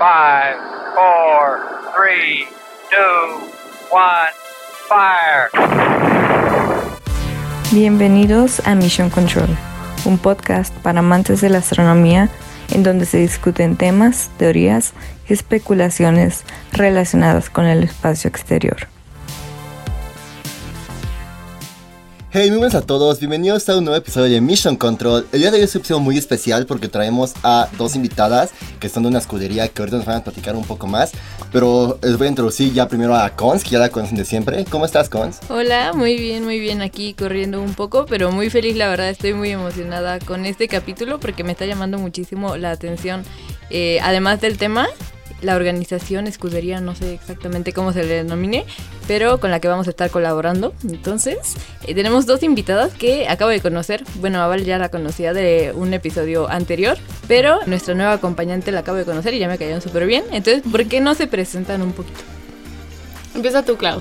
Five, four, three, two, one, fire. Bienvenidos a Mission Control, un podcast para amantes de la astronomía en donde se discuten temas, teorías y especulaciones relacionadas con el espacio exterior. Hey, muy buenas a todos, bienvenidos a un nuevo episodio de Mission Control. El día de hoy es un episodio muy especial porque traemos a dos invitadas que están de una escudería que ahorita nos van a platicar un poco más. Pero les voy a introducir ya primero a Cons, que ya la conocen de siempre. ¿Cómo estás, Cons? Hola, muy bien, muy bien aquí corriendo un poco, pero muy feliz, la verdad, estoy muy emocionada con este capítulo porque me está llamando muchísimo la atención, eh, además del tema, la organización, escudería, no sé exactamente cómo se le denomine, pero con la que vamos a estar colaborando. Entonces, eh, tenemos dos invitadas que acabo de conocer. Bueno, Aval ya la conocía de un episodio anterior, pero nuestra nueva acompañante la acabo de conocer y ya me cayeron súper bien. Entonces, ¿por qué no se presentan un poquito? Empieza tú, Clau.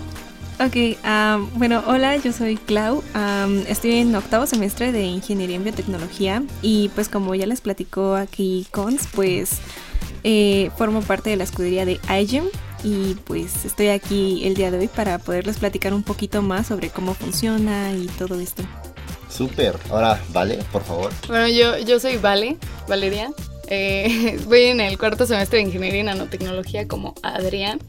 Ok, um, bueno, hola, yo soy Clau, um, estoy en octavo semestre de Ingeniería en Biotecnología y pues como ya les platicó aquí Cons, pues eh, formo parte de la escudería de iGEM y pues estoy aquí el día de hoy para poderles platicar un poquito más sobre cómo funciona y todo esto. Súper, ahora, Vale, por favor. Bueno, yo, yo soy Vale, Valeria. Eh, voy en el cuarto semestre de Ingeniería y Nanotecnología como Adrián.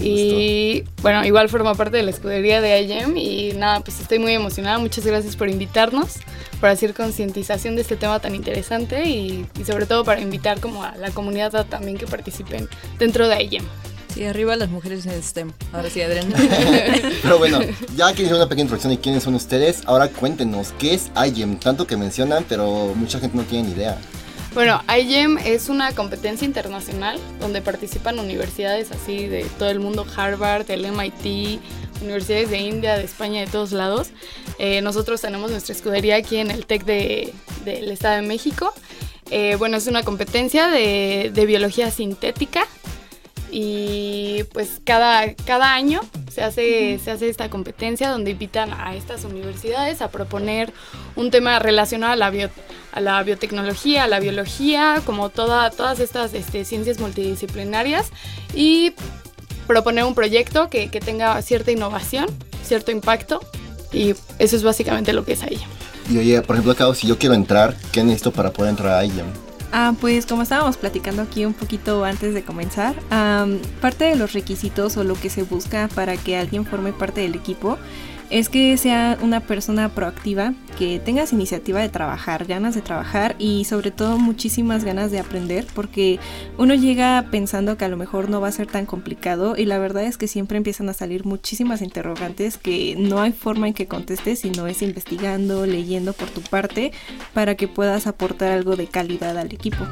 Y bueno, igual forma parte de la escudería de IEM y nada, pues estoy muy emocionada. Muchas gracias por invitarnos, por hacer concientización de este tema tan interesante y, y, sobre todo para invitar como a la comunidad a también que participen dentro de IEM. Sí, arriba las mujeres en el STEM. Ahora sí, Adrián. Pero bueno, ya que hicieron una pequeña introducción de quiénes son ustedes, ahora cuéntenos, ¿qué es IEM? Tanto que mencionan, pero mucha gente no tiene ni idea. Bueno, IGEM es una competencia internacional donde participan universidades así de todo el mundo, Harvard, el MIT, universidades de India, de España, de todos lados. Eh, nosotros tenemos nuestra escudería aquí en el TEC del de, Estado de México. Eh, bueno, es una competencia de, de, biología sintética y pues cada, cada año se hace, se hace esta competencia donde invitan a estas universidades a proponer un tema relacionado a la, bio, a la biotecnología, a la biología, como toda, todas estas este, ciencias multidisciplinarias y proponer un proyecto que, que, tenga cierta innovación, cierto impacto y eso es básicamente lo que es ahí. Y oye, por ejemplo, acá si yo quiero entrar, ¿qué necesito para poder entrar a IEM? Ah, pues como estábamos platicando aquí un poquito antes de comenzar, parte de los requisitos o lo que se busca para que alguien forme parte del equipo es que sea una persona proactiva, que tengas iniciativa de trabajar, ganas de trabajar y sobre todo muchísimas ganas de aprender, porque uno llega pensando que a lo mejor no va a ser tan complicado y la verdad es que siempre empiezan a salir muchísimas interrogantes que no hay forma en que contestes, sino es investigando, leyendo por tu parte para que puedas aportar algo de calidad al equipo.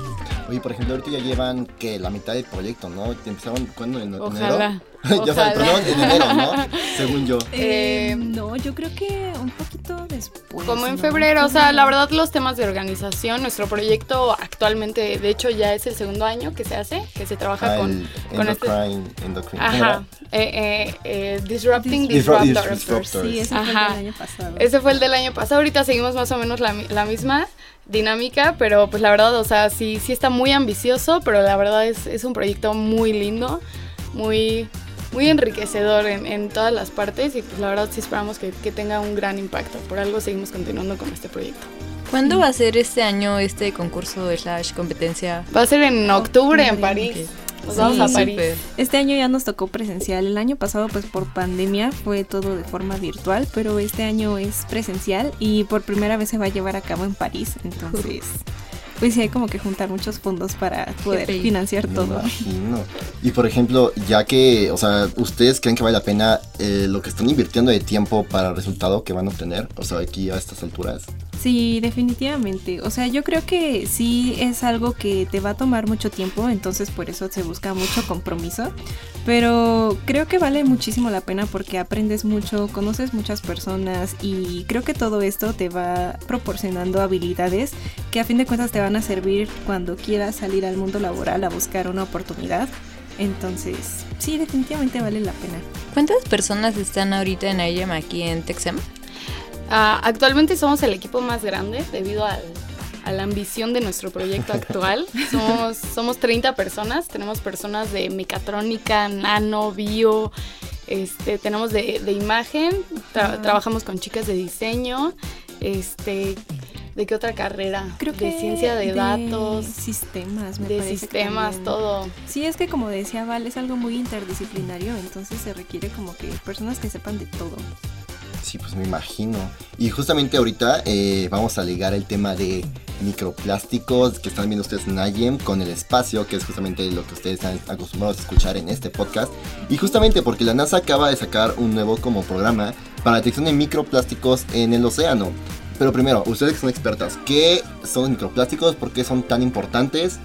Oye, por ejemplo, ahorita ya llevan que la mitad del proyecto, ¿no? ¿Empezaron cuándo? ¿En Ojalá. enero? ya saben, perdón, en enero, ¿no? Según yo. Eh, no, yo creo que un poquito después. Como en ¿no? febrero, o sea, la verdad los temas de organización, nuestro proyecto actualmente, de hecho ya es el segundo año que se hace, que se trabaja Ah, con, el con este... endocrine. ¿cómo Ajá, eh, eh, eh, Disrupting Disrupt- Disruptors. Disruptors. Sí, ese fue el Ajá. del año pasado. Ese fue el del año pasado, ahorita seguimos más o menos la, mi- la misma dinámica, pero pues la verdad, o sea, sí, sí está muy ambicioso, pero la verdad es, es un proyecto muy lindo, muy, muy enriquecedor en, en todas las partes y pues la verdad sí esperamos que, que tenga un gran impacto. Por algo seguimos continuando con este proyecto. ¿Cuándo va a ser este año este concurso slash competencia? Va a ser en octubre en París. Nos Sí, vamos a París. Este año ya nos tocó presencial. El año pasado, pues por pandemia, fue todo de forma virtual, pero este año es presencial y por primera vez se va a llevar a cabo en París. Entonces, pues sí hay como que juntar muchos fondos para poder financiar Me todo. imagino. Y por ejemplo, ya que, o sea, ¿ustedes creen que vale la pena eh, lo que están invirtiendo de tiempo para el resultado que van a obtener? O sea, aquí a estas alturas. Sí, definitivamente. O sea, yo creo que sí es algo que te va a tomar mucho tiempo, entonces por eso se busca mucho compromiso. Pero creo que vale muchísimo la pena porque aprendes mucho, conoces muchas personas y creo que todo esto te va proporcionando habilidades que a fin de cuentas te van a servir cuando quieras salir al mundo laboral a buscar una oportunidad. Entonces, sí, definitivamente vale la pena. ¿Cuántas personas están ahorita en IEM aquí en Texem? Ah, actualmente somos el equipo más grande debido al, a la ambición de nuestro proyecto actual. somos, somos 30 personas, tenemos personas de mecatrónica, nano, bio, este, tenemos de, de imagen, tra- trabajamos con chicas de diseño, este, ¿de qué otra carrera? Creo de que ciencia de, datos, sistemas, me de parece sistemas, también. todo. Sí, es que como decía Val, es algo muy interdisciplinario, entonces se requiere como que personas que sepan de todo. Sí, pues me imagino. Y justamente ahorita eh, vamos a ligar el tema de microplásticos que están viendo ustedes en IEM con el espacio, que es justamente lo que ustedes están acostumbrados a escuchar en este podcast. Y justamente porque la NASA acaba de sacar un nuevo como programa para la detección de microplásticos en el océano. Pero primero, ustedes que son expertas, ¿qué son los microplásticos? ¿Por qué son tan importantes?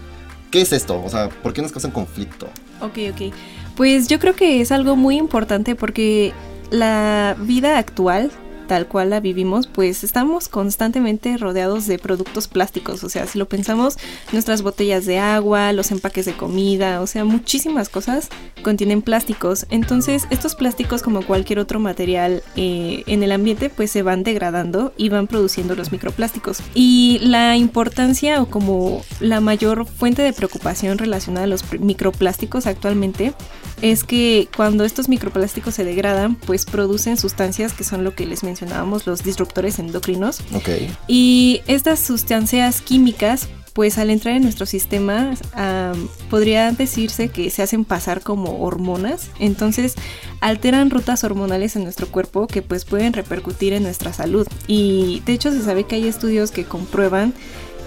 ¿Qué es esto? O sea, ¿por qué nos causan conflicto? Ok, ok. Pues yo creo que es algo muy importante porque la vida actual, tal cual la vivimos, pues estamos constantemente rodeados de productos plásticos. O sea, si lo pensamos, nuestras botellas de agua, los empaques de comida, o sea, muchísimas cosas contienen plásticos. Entonces, estos plásticos, como cualquier otro material eh, en el ambiente, pues se van degradando y van produciendo los microplásticos. Y la importancia o como la mayor fuente de preocupación relacionada a los microplásticos actualmente es que cuando estos microplásticos se degradan, pues producen sustancias que son lo que les mencionábamos, los disruptores endocrinos. Ok. Y estas sustancias químicas, pues al entrar en nuestro sistema, am, podría decirse que se hacen pasar como hormonas. Entonces alteran rutas hormonales en nuestro cuerpo que pues pueden repercutir en nuestra salud. Y de hecho se sabe que hay estudios que comprueban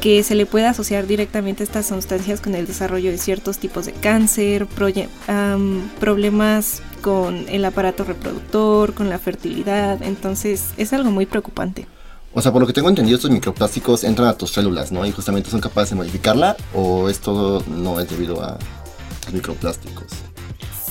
que se le puede asociar directamente estas sustancias con el desarrollo de ciertos tipos de cáncer, problemas con el aparato reproductor, con la fertilidad. Entonces es algo muy preocupante. O sea, por lo que tengo entendido, estos microplásticos entran a tus células, ¿no? Y justamente son capaces de modificarla, o esto no es debido a los microplásticos.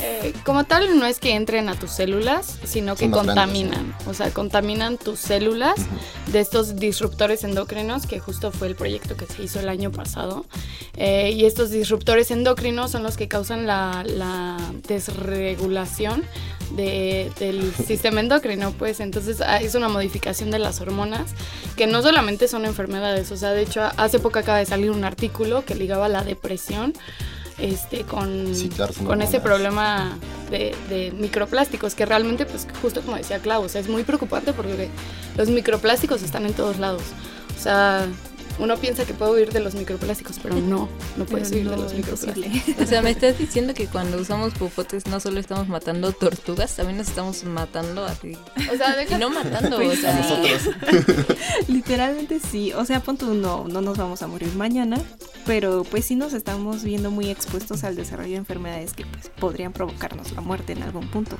Eh, como tal, no es que entren a tus células, sino que más grandes, contaminan. O sea, contaminan tus células Ujú. de estos disruptores endocrinos, que justo fue el proyecto que se hizo el año pasado. Eh, y estos disruptores endocrinos son los que causan la, la desregulación de- del sistema endocrino, pues entonces ah, es una modificación de las hormonas que no solamente son enfermedades, o sea, de hecho hace poco acaba de salir un artículo que ligaba la depresión este, con, Sí, claro, son con ese problema de, de microplásticos, que realmente, pues justo como decía Clau, o sea, es muy preocupante porque los microplásticos están en todos lados. O sea, uno piensa que puede huir de los microplásticos, pero no, no puedes huir de los microplásticos. O sea, me estás diciendo que cuando usamos popotes no solo estamos matando tortugas, también nos estamos matando así. O sea, Y deja no matando, o Pues, sea, A nosotros. Literalmente sí, o sea, pon tú, no, no nos vamos a morir mañana, pero pues sí nos estamos viendo muy expuestos al desarrollo de enfermedades que pues podrían provocarnos la muerte en algún punto.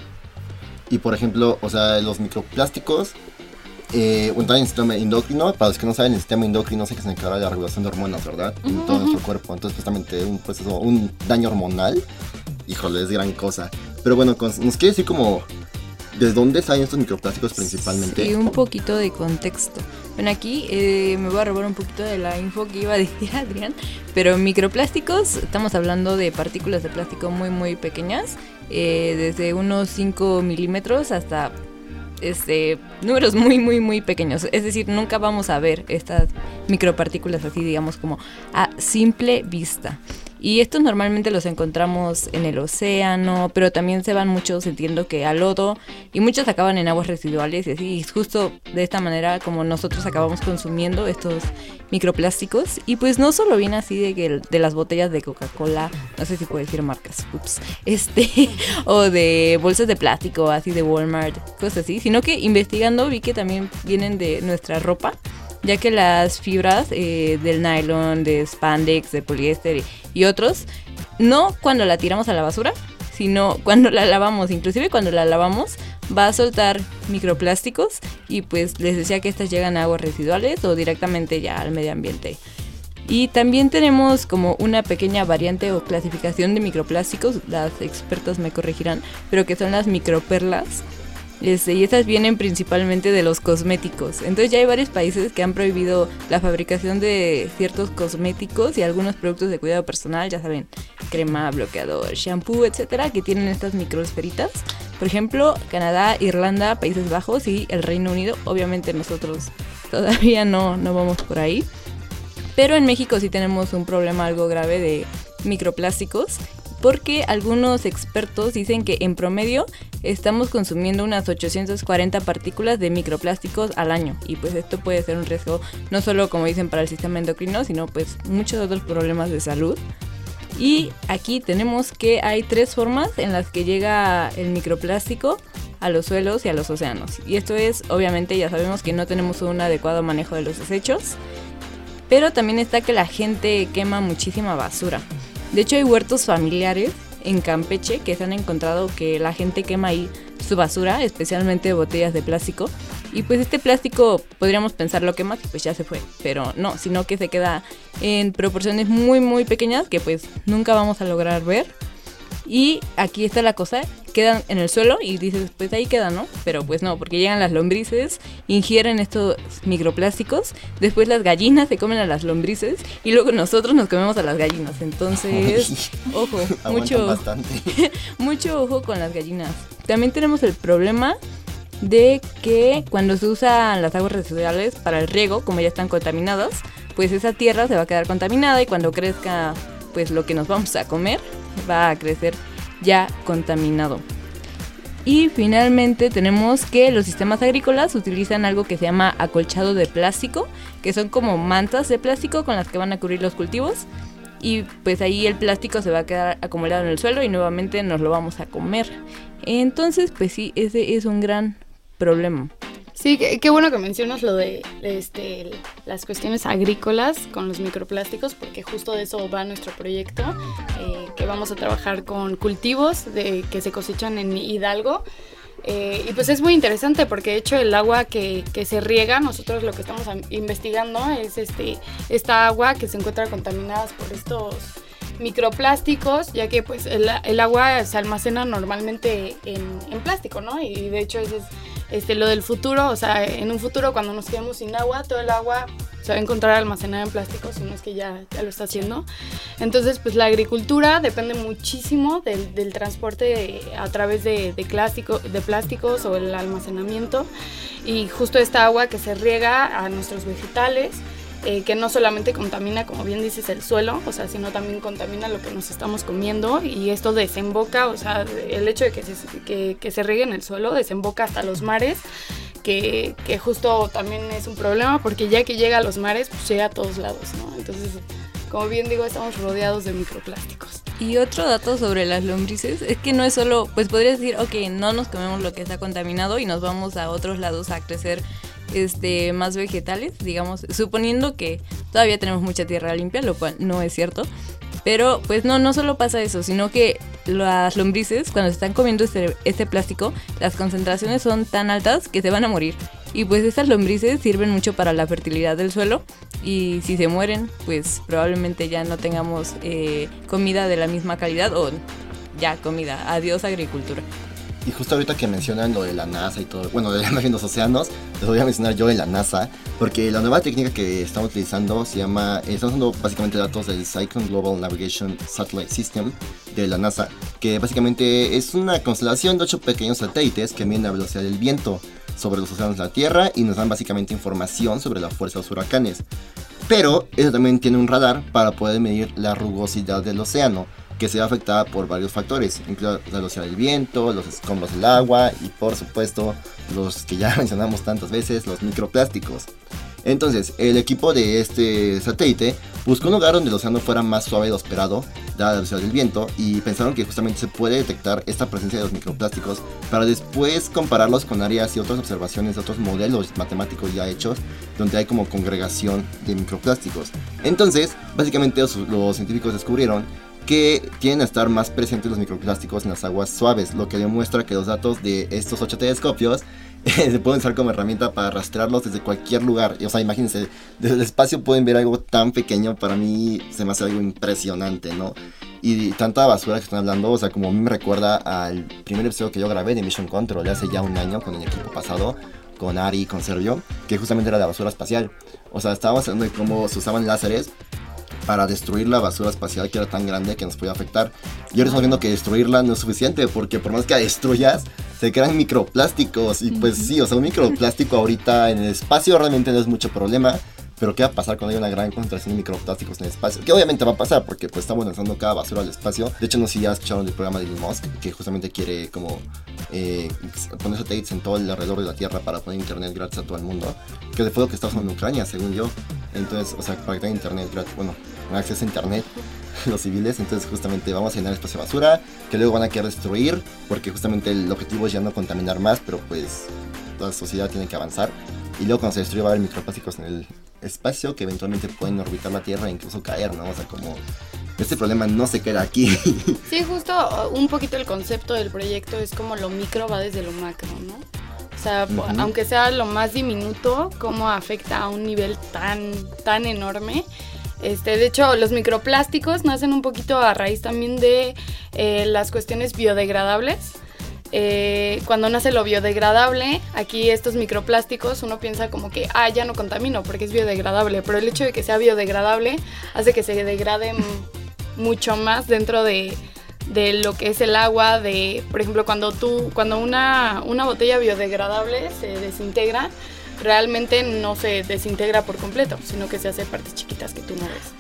Y por ejemplo, o sea, los microplásticos eh, el sistema endocrino. Para los que no saben, el sistema endocrino es el que se encarga de la regulación de hormonas, ¿verdad? En todo nuestro cuerpo. Entonces, justamente un proceso, un daño hormonal, híjole, es gran cosa. Pero bueno, con- nos quiere decir como. ¿De dónde salen estos microplásticos principalmente? Y un poquito de contexto. Bueno, aquí eh, me voy a robar un poquito de la info que iba a decir Adrián, pero microplásticos, estamos hablando de partículas de plástico muy, muy pequeñas, eh, desde unos 5 milímetros hasta este, números muy, muy, muy pequeños. Es decir, nunca vamos a ver estas micropartículas así, digamos, como a simple vista. Y estos normalmente los encontramos en el océano, pero también se van muchos, entiendo que al lodo, y muchos acaban en aguas residuales y así. Y justo de esta manera como nosotros acabamos consumiendo estos microplásticos. Y pues no solo viene así de, que, de las botellas de Coca-Cola, no sé si puedo decir marcas, ups, este, o de bolsas de plástico, así de Walmart, cosas así, sino que investigando vi que también vienen de nuestra ropa ya que las fibras eh, del nylon, de spandex, de poliéster y, otros, no cuando la tiramos a la basura, sino cuando la lavamos, inclusive cuando la lavamos va a soltar microplásticos y pues les decía que estas llegan a aguas residuales o directamente ya al medio ambiente. Y también tenemos como una pequeña variante o clasificación de microplásticos, las expertas me corregirán, pero que son las microperlas. Este, y estas vienen principalmente de los cosméticos. Entonces ya hay varios países que han prohibido la fabricación de ciertos cosméticos y algunos productos de cuidado personal, ya saben, crema, bloqueador, shampoo, etcétera, que tienen estas microesferitas. Por ejemplo, Canadá, Irlanda, Países Bajos y el Reino Unido. Obviamente nosotros todavía no, no vamos por ahí. Pero en México sí tenemos un problema algo grave de microplásticos porque algunos expertos dicen que en promedio estamos consumiendo unas 840 partículas de microplásticos al año y pues esto puede ser un riesgo no solo como dicen para el sistema endocrino, sino pues muchos otros problemas de salud. Y aquí tenemos que hay tres formas en las que llega el microplástico a los suelos y a los océanos. Y esto es, obviamente, ya sabemos que no tenemos un adecuado manejo de los desechos, pero también está que la gente quema muchísima basura. De hecho, hay huertos familiares en Campeche que se han encontrado que la gente quema ahí su basura, especialmente botellas de plástico. Y pues este plástico podríamos pensar lo quema, que pues ya se fue, pero no, sino que se queda en proporciones muy muy pequeñas que pues nunca vamos a lograr ver. Y aquí está la cosa, quedan en el suelo y dices, pues ahí quedan, ¿no? Pero pues no, porque llegan las lombrices, ingieren estos microplásticos, después las gallinas se comen a las lombrices y luego nosotros nos comemos a las gallinas. Entonces, ojo, mucho, mucho ojo con las gallinas. También tenemos el problema de que cuando se usan las aguas residuales para el riego, como ya están contaminadas, pues esa tierra se va a quedar contaminada y cuando crezca pues lo que nos vamos a comer va a crecer ya contaminado. Y finalmente tenemos que los sistemas agrícolas utilizan algo que se llama acolchado de plástico, que son como mantas de plástico con las que van a cubrir los cultivos. Y pues ahí el plástico se va a quedar acumulado en el suelo y nuevamente nos lo vamos a comer. Entonces, pues sí, ese es un gran problema. Sí, qué, bueno que mencionas lo de este, las cuestiones agrícolas con los microplásticos, porque justo de eso va nuestro proyecto, eh, que vamos a trabajar con cultivos de, que se cosechan en Hidalgo. Eh, y pues es muy interesante porque de hecho el agua que, que, se riega, nosotros lo que estamos investigando es este, esta agua que se encuentra contaminada por estos microplásticos, ya que pues el, el agua se almacena normalmente en, en, plástico, ¿no? Y de hecho eso es este, lo del futuro, o sea, en un futuro cuando nos quedemos sin agua, todo el agua se va a encontrar almacenada en plástico, si no es que ya, ya lo está haciendo. Entonces, pues la agricultura depende muchísimo del, transporte a través de, plástico, de plásticos o el almacenamiento. Y justo esta agua que se riega a nuestros vegetales, eh, que no solamente contamina, como bien dices, el suelo, o sea, sino también contamina lo que nos estamos comiendo y esto desemboca, o sea, el hecho de que se, que, se riegue en el suelo desemboca hasta los mares. Que, que, justo también es un problema porque ya que llega a los mares, pues llega a todos lados, ¿no? Entonces, como bien digo, estamos rodeados de microplásticos. Y otro dato sobre las lombrices es que no es solo, pues podrías decir, ok, no nos comemos lo que está contaminado y nos vamos a otros lados a crecer este, más vegetales, digamos, suponiendo que todavía tenemos mucha tierra limpia, lo cual no es cierto. Pero pues no, no solo pasa eso, sino que las lombrices cuando están comiendo este, este plástico, las concentraciones son tan altas que se van a morir. Y pues estas lombrices sirven mucho para la fertilidad del suelo y si se mueren, pues probablemente ya no tengamos eh, comida de la misma calidad o ya comida. Adiós agricultura. Y justo ahorita que mencionan lo de la NASA y todo, bueno, de la los océanos, les voy a mencionar yo de la NASA, porque la nueva técnica que estamos utilizando se llama, estamos usando básicamente datos del Cyclone Global Navigation Satellite System de la NASA, que básicamente es una constelación de ocho pequeños satélites que miden la velocidad del viento sobre los océanos de la Tierra y nos dan básicamente información sobre la fuerza de los huracanes. Pero eso también tiene un radar para poder medir la rugosidad del océano que se ve afectada por varios factores, velocidad del viento, los escombros del agua y por supuesto los que ya mencionamos tantas veces, los microplásticos. Entonces, el equipo de este satélite buscó un lugar donde el océano fuera más suave de lo esperado, dada la velocidad del viento, y pensaron que justamente se puede detectar esta presencia de los microplásticos para después compararlos con áreas y otras observaciones de otros modelos matemáticos ya hechos, donde hay como congregación de microplásticos. Entonces, básicamente los, los científicos descubrieron que tienen a estar más presentes los microplásticos en las aguas suaves, lo que demuestra que los datos de estos ocho telescopios se pueden usar como herramienta para rastrearlos desde cualquier lugar. O sea, imagínense, desde el espacio pueden ver algo tan pequeño, para mí se me hace algo impresionante, ¿no? Y tanta basura que están hablando, o sea, como a mí me recuerda al primer episodio que yo grabé de Mission Control hace ya un año con el equipo pasado, con Ari y con Sergio, que justamente era de basura espacial. O sea, estábamos hablando de cómo se usaban láseres para destruir la basura espacial que era tan grande que nos podía afectar. Y ahora estamos viendo que destruirla no es suficiente porque por más que la destruyas, se crean microplásticos. Y pues sí, o sea, un microplástico ahorita en el espacio realmente no es mucho problema. Pero ¿qué va a pasar cuando hay una gran concentración de microplásticos en el espacio? Que obviamente va a pasar porque pues estamos lanzando cada basura al espacio. De hecho, no sé si ya escucharon del programa de Elon Musk, que justamente quiere como eh, poner satélites en todo el alrededor de la Tierra para poner internet gratis a todo el mundo. Que fue lo que está usando en Ucrania, según yo. Entonces, o sea, para que tenga internet gratis, bueno, acceso a internet los civiles, entonces justamente vamos a llenar espacio de basura, que luego van a querer destruir, porque justamente el objetivo es ya no contaminar más, pero pues la sociedad tiene que avanzar. Y luego cuando se destruye va a haber microplásticos en el espacio que eventualmente pueden orbitar la Tierra e incluso caer, ¿no? O sea, como este problema no se queda aquí. Sí, justo uh, un poquito el concepto del proyecto es como lo micro va desde lo macro, ¿no? O sea, aunque sea lo más diminuto, cómo afecta a un nivel tan, tan enorme. Este, de hecho, los microplásticos nacen un poquito a raíz también de eh, las cuestiones biodegradables. Eh, cuando nace lo biodegradable, aquí estos microplásticos, uno piensa como que, ah, ya no contamino porque es biodegradable, pero el hecho de que sea biodegradable hace que se degrade mucho más dentro de, de, lo que es el agua, de, por ejemplo, cuando tú, cuando una, una botella biodegradable se desintegra, realmente no se desintegra por completo, sino que se hace partes chiquitas que tú no ves.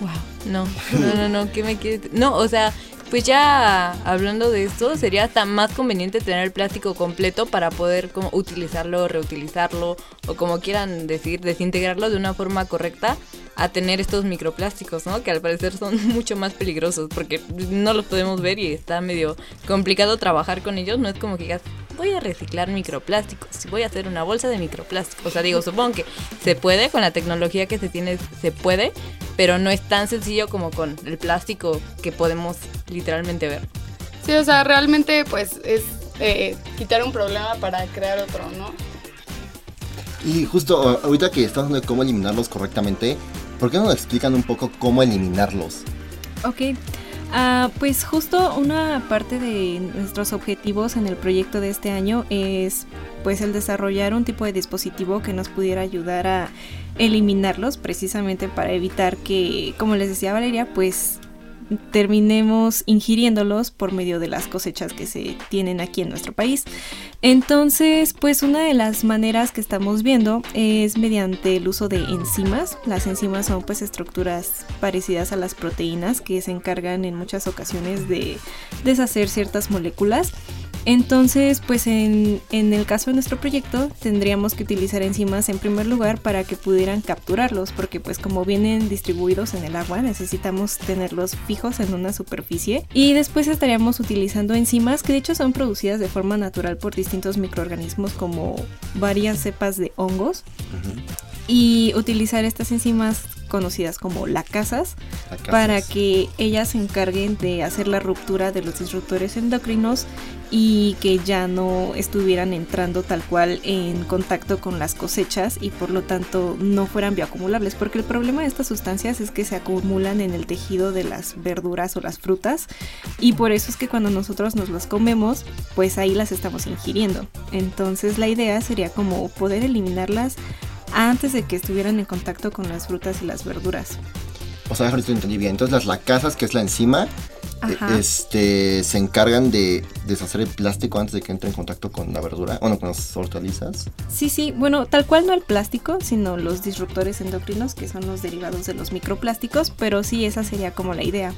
Wow, no, no, no, no, ¿qué me quieres? No, o sea, pues ya hablando de esto, sería hasta más conveniente tener el plástico completo para poder como utilizarlo, reutilizarlo o como quieran decir, desintegrarlo de una forma correcta a tener estos microplásticos, ¿no? Que al parecer son mucho más peligrosos porque no los podemos ver y está medio complicado trabajar con ellos. No es como que digas, voy a reciclar microplásticos, voy a hacer una bolsa de microplásticos. O sea, digo, supongo que se puede, con la tecnología que se tiene, se puede, pero no es tan sencillo como con el plástico que podemos literalmente ver. Sí, o sea, realmente pues es eh, quitar un problema para crear otro, ¿no? Y justo ahorita que estamos hablando de cómo eliminarlos correctamente, ¿por qué no nos explican un poco cómo eliminarlos? Ok. Ah, pues justo una parte de nuestros objetivos en el proyecto de este año es pues el desarrollar un tipo de dispositivo que nos pudiera ayudar a eliminarlos precisamente para evitar que, como les decía Valeria, pues terminemos ingiriéndolos por medio de las cosechas que se tienen aquí en nuestro país. Entonces, pues una de las maneras que estamos viendo es mediante el uso de enzimas. Las enzimas son pues estructuras parecidas a las proteínas que se encargan en muchas ocasiones de deshacer ciertas moléculas entonces, pues en, el caso de nuestro proyecto tendríamos que utilizar enzimas en primer lugar para que pudieran capturarlos, porque pues como vienen distribuidos en el agua necesitamos tenerlos fijos en una superficie. Y después estaríamos utilizando enzimas que de hecho son producidas de forma natural por distintos microorganismos como varias cepas de hongos. Y utilizar estas enzimas conocidas como lacasas, para que ellas se encarguen de hacer la ruptura de los disruptores endocrinos y que ya no estuvieran entrando tal cual en contacto con las cosechas y por lo tanto no fueran bioacumulables, porque el problema de estas sustancias es que se acumulan en el tejido de las verduras o las frutas y por eso es que cuando nosotros nos las comemos, pues ahí las estamos ingiriendo. Entonces la idea sería como poder eliminarlas antes de que estuvieran en contacto con las frutas y las verduras. O sea, mejor entendí bien. Entonces las lacasas, que es la enzima, eh, este, se encargan de deshacer el plástico antes de que entre en contacto con la verdura, bueno, con las hortalizas. Sí, sí, bueno, tal cual no el plástico, sino los disruptores endocrinos, que son los derivados de los microplásticos, pero sí, esa sería como la idea.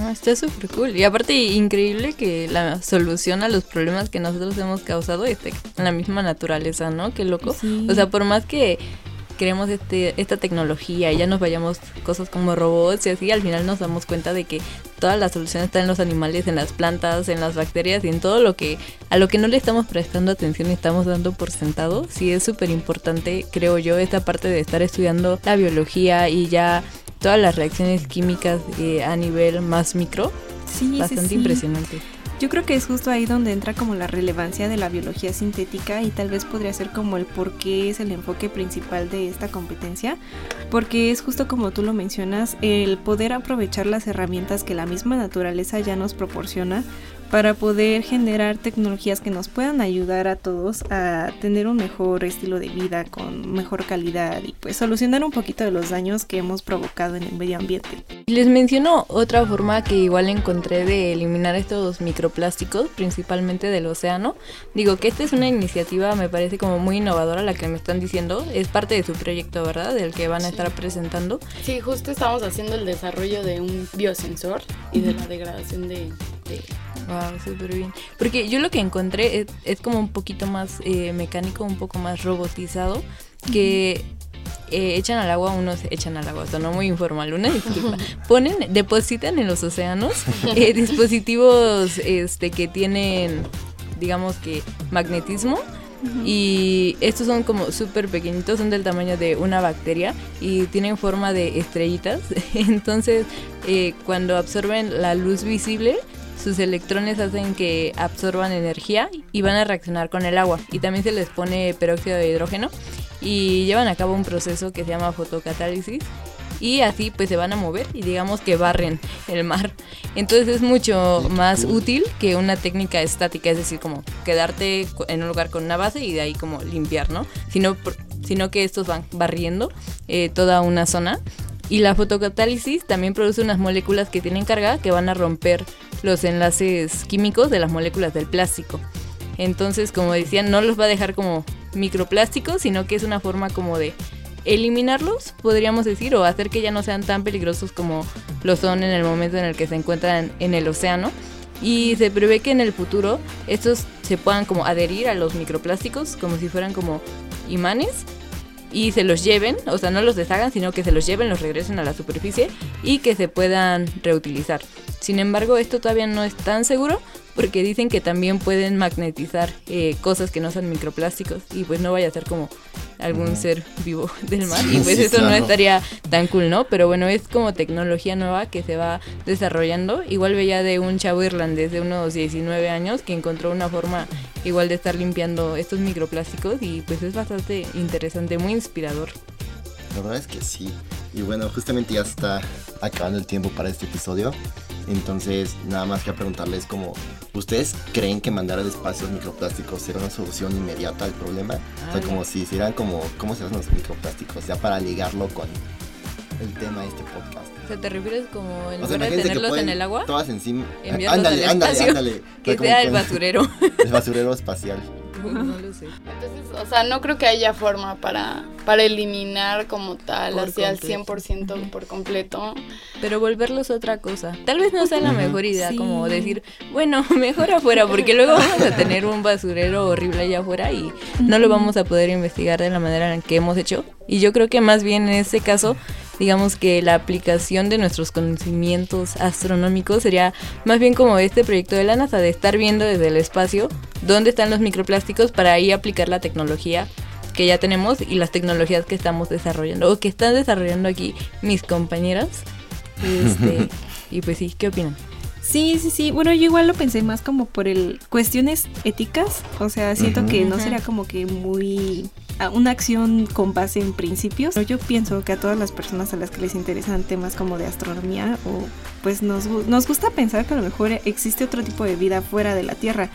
Ah, está súper cool. Y aparte, increíble que la solución a los problemas que nosotros hemos causado esté en la misma naturaleza, ¿no? Qué loco. O sea, por más que queremos este, esta tecnología y ya nos vayamos cosas como robots y así, al final nos damos cuenta de que todas las soluciones están en los animales, en las plantas, en las bacterias y en todo lo que a lo que no le estamos prestando atención y estamos dando por sentado. Sí es súper importante, creo yo, esta parte de estar estudiando la biología y ya todas las reacciones químicas eh, a nivel más micro. Sí, bastante impresionante. Yo creo que es justo ahí donde entra como la relevancia de la biología sintética y tal vez podría ser como el por qué es el enfoque principal de esta competencia, porque es justo como tú lo mencionas, el poder aprovechar las herramientas que la misma naturaleza ya nos proporciona para poder generar tecnologías que nos puedan ayudar a todos a tener un mejor estilo de vida con mejor calidad y pues solucionar un poquito de los daños que hemos provocado en el medio ambiente. Les menciono otra forma que igual encontré de eliminar estos micro microplásticos, principalmente del océano. Digo que esta es una iniciativa, me parece como muy innovadora la que me están diciendo. Es parte de su proyecto, ¿verdad? Del que van a estar presentando. Sí, justo estamos haciendo el desarrollo de un biosensor y de la degradación de... de Wow, súper bien. Porque yo lo que encontré es, es como un poquito más eh, mecánico, un poco más robotizado, que eh, echan al agua, unos echan al agua, sonó muy informal, una disculpa. Ponen, depositan en los océanos eh, dispositivos este, que tienen, digamos que, magnetismo. Y estos son como súper pequeñitos, son del tamaño de una bacteria y tienen forma de estrellitas. Entonces, eh, cuando absorben la luz visible, sus electrones hacen que absorban energía y van a reaccionar con el agua. Y también se les pone peróxido de hidrógeno y llevan a cabo un proceso que se llama fotocatálisis y así pues se van a mover y digamos que barren el mar. Entonces es mucho más útil que una técnica estática, es decir, como quedarte en un lugar con una base y de ahí como limpiar, ¿no? Sino, sino que estos van barriendo eh, toda una zona. Y la fotocatálisis también produce unas moléculas que tienen carga que van a romper los enlaces químicos de las moléculas del plástico. Entonces, como decían, no los va a dejar como microplásticos, sino que es una forma como de eliminarlos, podríamos decir, o hacer que ya no sean tan peligrosos como lo son en el momento en el que se encuentran en el océano. Y se prevé que en el futuro estos se puedan como adherir a los microplásticos como si fueran como imanes y se los lleven, o sea, no los deshagan, sino que se los lleven, los regresen a la superficie y que se puedan reutilizar. Sin embargo, esto todavía no es tan seguro porque dicen que también pueden magnetizar eh, cosas que no son microplásticos y pues no vaya a ser como algún ser vivo del mar y pues sí, eso no estaría tan cool, ¿no? Pero bueno, es como tecnología nueva que se va desarrollando. Igual veía de un chavo irlandés de unos 19 años que encontró una forma igual de estar limpiando estos microplásticos y pues es bastante interesante, muy inspirador. La verdad es que sí. Y bueno, justamente ya está acabando el tiempo para este episodio. Entonces, nada más que preguntarles como, ¿ustedes creen que mandar al espacio los microplásticos será una solución inmediata al problema? O sea, Ah, como si hicieran como, ¿cómo se hacen los microplásticos? Ya para ligarlo con el tema de este podcast. O sea, ¿te refieres como en O sea, lugar de tenerlos en el agua? Todas encima. Ándale, al ándale, ándale. O Que sea, sea el basurero. El basurero espacial. No lo sé. Entonces, o sea, no creo que haya forma para, para eliminar como tal, Por hacia el completo. 100% por completo. Pero volverlos otra cosa. Tal vez no sea la mejor idea, Sí. como decir, bueno, mejor afuera, porque luego vamos a tener un basurero horrible allá afuera y no lo vamos a poder investigar de la manera en que hemos hecho. Y yo creo que más bien en este caso, digamos que la aplicación de nuestros conocimientos astronómicos sería más bien como este proyecto de la NASA, de estar viendo desde el espacio dónde están los microplásticos para ahí aplicar la tecnología que ya tenemos y las tecnologías que estamos desarrollando o que están desarrollando aquí mis compañeras. Este, y pues sí, ¿qué opinan? Sí, sí, sí. Bueno, yo igual lo pensé más como por el cuestiones éticas. O sea, siento que no sería como que muy una acción con base en principios. Pero yo pienso que a todas las personas a las que les interesan temas como de astronomía o pues nos, nos gusta pensar que a lo mejor existe otro tipo de vida fuera de la Tierra.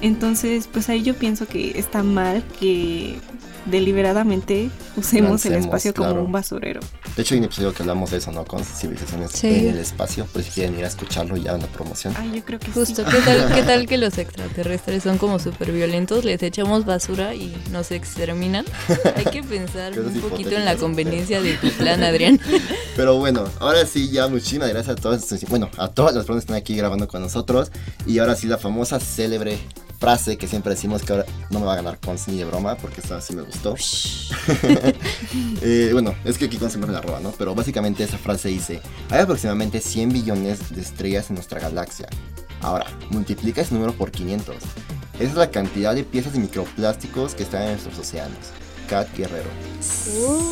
Entonces, pues ahí yo pienso que está mal que deliberadamente usemos el Lancemos, espacio como claro. un basurero. De hecho, hay un episodio que hablamos de eso, ¿no? Con civilizaciones Sí. en el espacio. Por si quieren ir a escucharlo ya en la promoción. Ay, yo creo que Justo, sí. ¿qué tal, ¿qué tal que los extraterrestres son como súper violentos? Les echamos basura y nos exterminan. Hay que pensar un poquito en la conveniencia de tu plan, Adrián. Pero bueno, ahora sí, ya muchísimas gracias a todas, bueno, a todas las personas que están aquí grabando con nosotros. Y ahora sí, la famosa célebre frase que siempre decimos que ahora no me va a ganar Cons ni de broma, porque esta sí me gustó. Eh, bueno, es que aquí Cons siempre me la roba, ¿no? Pero básicamente esa frase dice, hay aproximadamente 100 billones de estrellas en nuestra galaxia. Ahora, multiplica ese número por 500. Esa es la cantidad de piezas de microplásticos que están en nuestros océanos. Cat Guerrero.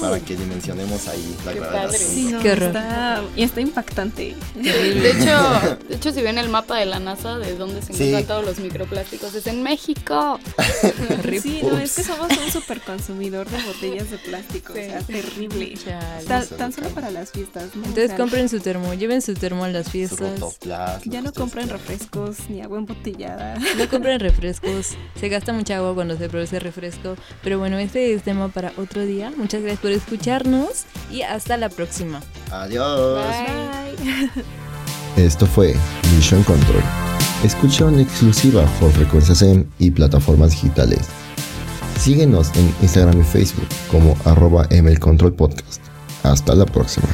Para que dimensionemos ahí la Qué gravedad. padre. Sí, no, Qué horror. está, y está impactante. De hecho, de hecho, si ven el mapa de la NASA de dónde se Sí. encuentran todos los microplásticos, es en México. Sí, no, es que somos un super consumidor de botellas de plástico, Sí. o sea, terrible. Chale. Tan, solo para las fiestas, ¿no? O Entonces sea, compren su termo, lleven su termo a las fiestas. rotoplas, Ya no compren refrescos ni agua embotellada. No compren refrescos, se gasta mucha agua cuando se produce refresco. Pero bueno, este es tema para otro día. Muchas gracias por escucharnos y hasta la próxima. Adiós. Bye. Bye. Esto fue Mission Control. Escucha en exclusiva por Frecuencia SEM y plataformas digitales. Síguenos en Instagram y Facebook como arroba Podcast. Hasta la próxima.